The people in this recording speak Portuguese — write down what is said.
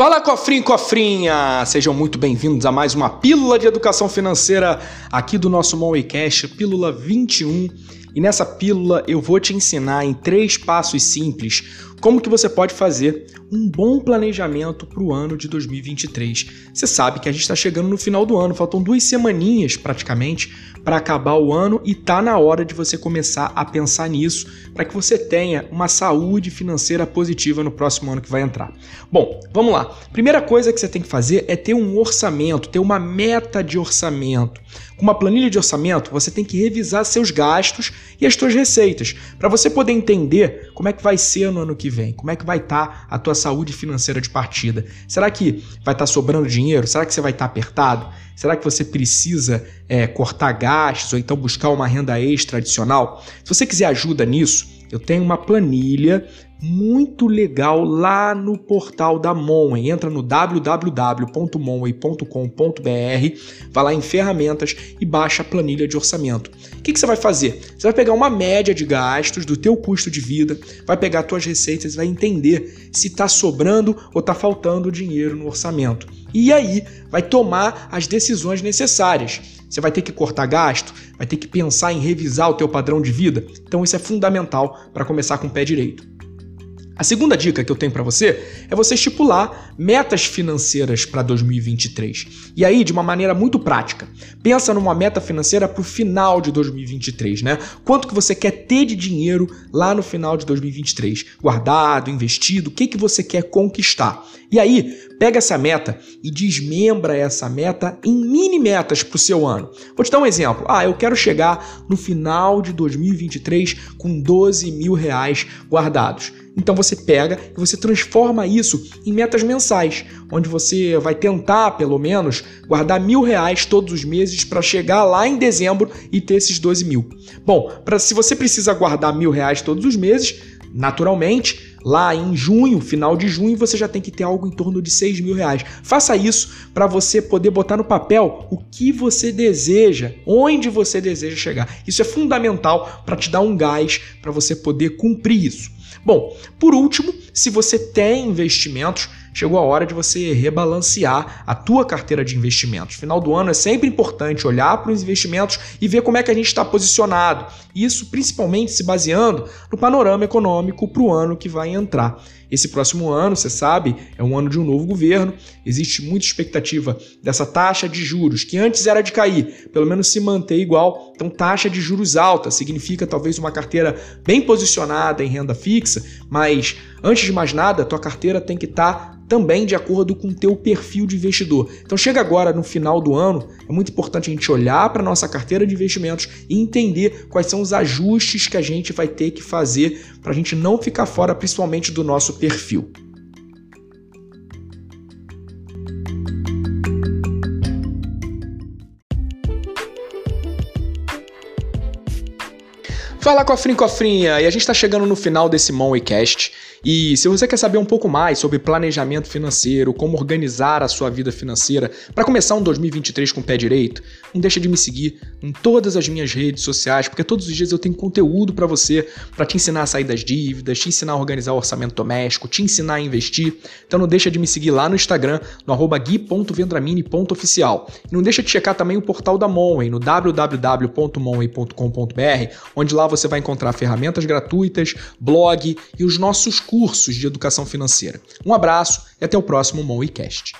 Fala cofrinho cofrinha! Sejam muito bem-vindos a mais uma pílula de educação financeira aqui do nosso Moneycast, pílula 21. E nessa pílula eu vou te ensinar em três passos simples como que você pode fazer um bom planejamento para o ano de 2023. Você sabe que a gente está chegando no final do ano, faltam duas semaninhas praticamente para acabar o ano e tá na hora de você começar a pensar nisso para que você tenha uma saúde financeira positiva no próximo ano que vai entrar. Bom, vamos lá. Primeira coisa que você tem que fazer é ter um orçamento, ter uma meta de orçamento. Com uma planilha de orçamento, você tem que revisar seus gastos e as suas receitas, para você poder entender como é que vai ser no ano que vem, como é que vai estar tá a tua saúde financeira de partida. Será que vai estar tá sobrando dinheiro? Será que você vai estar tá apertado? Será que você precisa é, cortar gastos ou então buscar uma renda extra adicional? Se você quiser ajuda nisso, eu tenho uma planilha muito legal lá no portal da Monway. Entra no www.monway.com.br, vai lá em ferramentas e baixa a planilha de orçamento. O que, que, você vai fazer? Você vai pegar uma média de gastos do teu custo de vida, vai pegar tuas receitas e vai entender se está sobrando ou está faltando dinheiro no orçamento. E aí vai tomar as decisões necessárias. Você vai ter que cortar gasto, vai ter que pensar em revisar o teu padrão de vida. Então isso é fundamental para começar com o pé direito. A segunda dica que eu tenho para você é você estipular metas financeiras para 2023. E aí, de uma maneira muito prática, pensa numa meta financeira para o final de 2023, né? Quanto que você quer ter de dinheiro lá no final de 2023? Guardado, investido, o que, que você quer conquistar? E aí, pega essa meta e desmembra essa meta em mini metas para o seu ano. Vou te dar um exemplo. Ah, eu quero chegar no final de 2023 com 12 mil reais guardados. Então você pega e você transforma isso em metas mensais, onde você vai tentar, pelo menos, guardar mil reais todos os meses para chegar lá em dezembro e ter esses 12 mil. Bom, pra, se você precisa guardar mil reais todos os meses, naturalmente, lá em junho, final de junho, você já tem que ter algo em torno de 6 mil reais. Faça isso para você poder botar no papel o que você deseja, onde você deseja chegar. Isso é fundamental para te dar um gás para você poder cumprir isso. Bom, por último, se você tem investimentos, chegou a hora de você rebalancear a tua carteira de investimentos. Final do ano é sempre importante olhar para os investimentos e ver como é que a gente está posicionado. Isso principalmente se baseando no panorama econômico para o ano que vai entrar. Esse próximo ano, você sabe, é um ano de um novo governo. Existe muita expectativa dessa taxa de juros, que antes era de cair, pelo menos se manter igual. Então, taxa de juros alta significa talvez uma carteira bem posicionada em renda fixa, mas antes de mais nada, tua carteira tem que estar tá também de acordo com o teu perfil de investidor. Então chega agora no final do ano, é muito importante a gente olhar para a nossa carteira de investimentos e entender quais são os ajustes que a gente vai ter que fazer para a gente não ficar fora, principalmente do nosso perfil. Fala cofrinho cofrinha! E a gente está chegando no final desse Moneycast. E se você quer saber um pouco mais sobre planejamento financeiro, como organizar a sua vida financeira para começar um 2023 com o pé direito, não deixa de me seguir em todas as minhas redes sociais, porque todos os dias eu tenho conteúdo para você, para te ensinar a sair das dívidas, te ensinar a organizar o orçamento doméstico, te ensinar a investir. Então não deixa de me seguir lá no Instagram, no gui.vendramini.oficial. E não deixa de checar também o portal da Monway, no www.monway.com.br, onde lá você vai encontrar ferramentas gratuitas, blog e os nossos cursos de educação financeira. Um abraço e até o próximo MoneyCast.